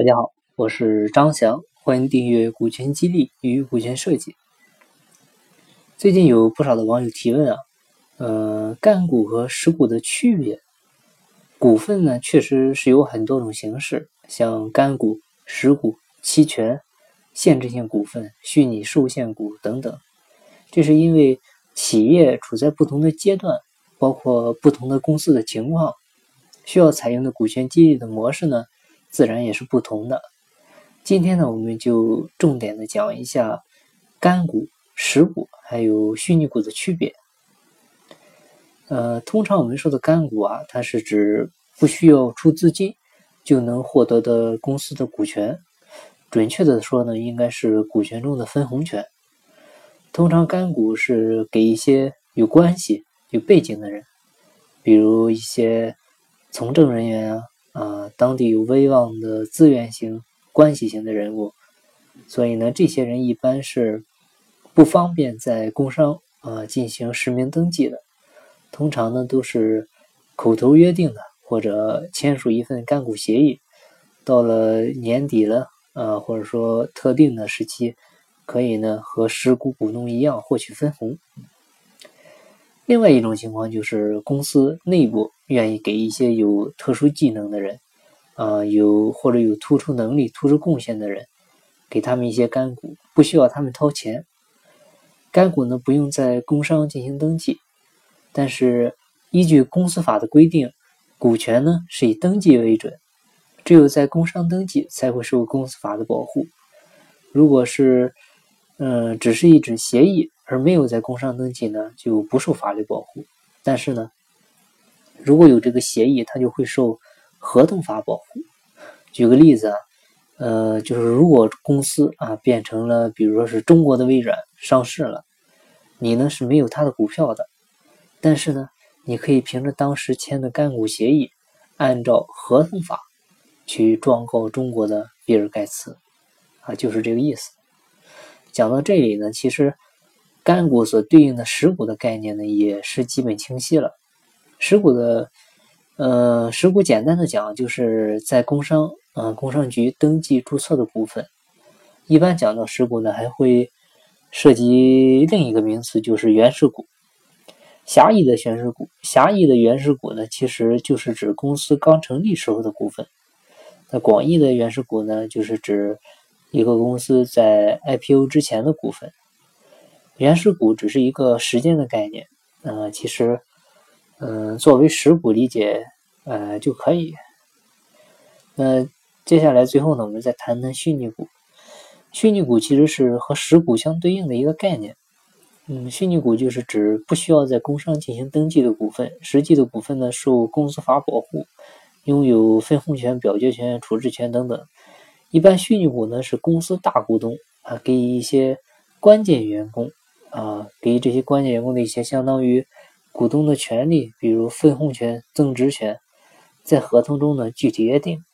大家好，我是张翔，欢迎订阅股权激励与股权设计。最近有不少的网友提问啊，呃，干股和实股的区别。股份呢，确实是有很多种形式，像干股、实股、期权、限制性股份、虚拟受限股等等。这是因为企业处在不同的阶段，包括不同的公司的情况，需要采用的股权激励的模式呢。自然也是不同的。今天呢，我们就重点的讲一下干股、实股还有虚拟股的区别。呃，通常我们说的干股啊，它是指不需要出资金就能获得的公司的股权。准确的说呢，应该是股权中的分红权。通常干股是给一些有关系、有背景的人，比如一些从政人员啊。当地有威望的资源型、关系型的人物，所以呢，这些人一般是不方便在工商啊进行实名登记的。通常呢，都是口头约定的，或者签署一份干股协议。到了年底了啊，或者说特定的时期，可以呢和实股股东一样获取分红。另外一种情况就是公司内部愿意给一些有特殊技能的人，啊，有或者有突出能力、突出贡献的人，给他们一些干股，不需要他们掏钱。干股呢不用在工商进行登记，但是依据公司法的规定，股权呢是以登记为准，只有在工商登记才会受公司法的保护。如果是，嗯，只是一纸协议。而没有在工商登记呢，就不受法律保护。但是呢，如果有这个协议，它就会受合同法保护。举个例子啊，呃，就是如果公司啊变成了，比如说是中国的微软上市了，你呢是没有它的股票的，但是呢，你可以凭着当时签的干股协议，按照合同法去状告中国的比尔盖茨，啊，就是这个意思。讲到这里呢，其实。干股所对应的实股的概念呢，也是基本清晰了。实股的，呃，实股简单的讲，就是在工商，嗯，工商局登记注册的股份。一般讲到实股呢，还会涉及另一个名词，就是原始股。狭义的原始股，狭义的原始股呢，其实就是指公司刚成立时候的股份。那广义的原始股呢，就是指一个公司在 IPO 之前的股份。原始股只是一个时间的概念，呃，其实，嗯，作为实股理解，呃，就可以。那接下来最后呢，我们再谈谈虚拟股。虚拟股其实是和实股相对应的一个概念。嗯，虚拟股就是指不需要在工商进行登记的股份，实际的股份呢受公司法保护，拥有分红权、表决权、处置权等等。一般虚拟股呢是公司大股东啊给一些关键员工。啊，给这些关键员工的一些相当于股东的权利，比如分红权、增值权，在合同中呢具体约定。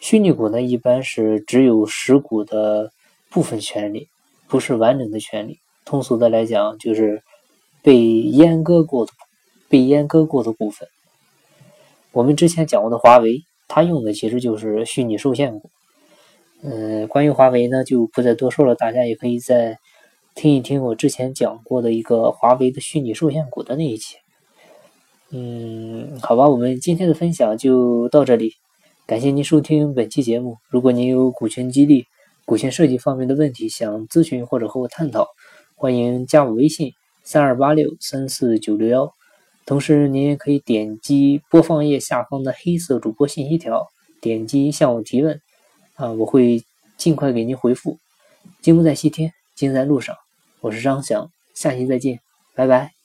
虚拟股呢，一般是只有实股的部分权利，不是完整的权利。通俗的来讲，就是被阉割过的、被阉割过的部分。我们之前讲过的华为，它用的其实就是虚拟受限股。嗯，关于华为呢，就不再多说了，大家也可以在。听一听我之前讲过的一个华为的虚拟受限股的那一期，嗯，好吧，我们今天的分享就到这里，感谢您收听本期节目。如果您有股权激励、股权设计方面的问题想咨询或者和我探讨，欢迎加我微信三二八六三四九六幺。同时，您也可以点击播放页下方的黑色主播信息条，点击向我提问，啊，我会尽快给您回复。金不在西天。金在路上，我是张翔，下期再见，拜拜。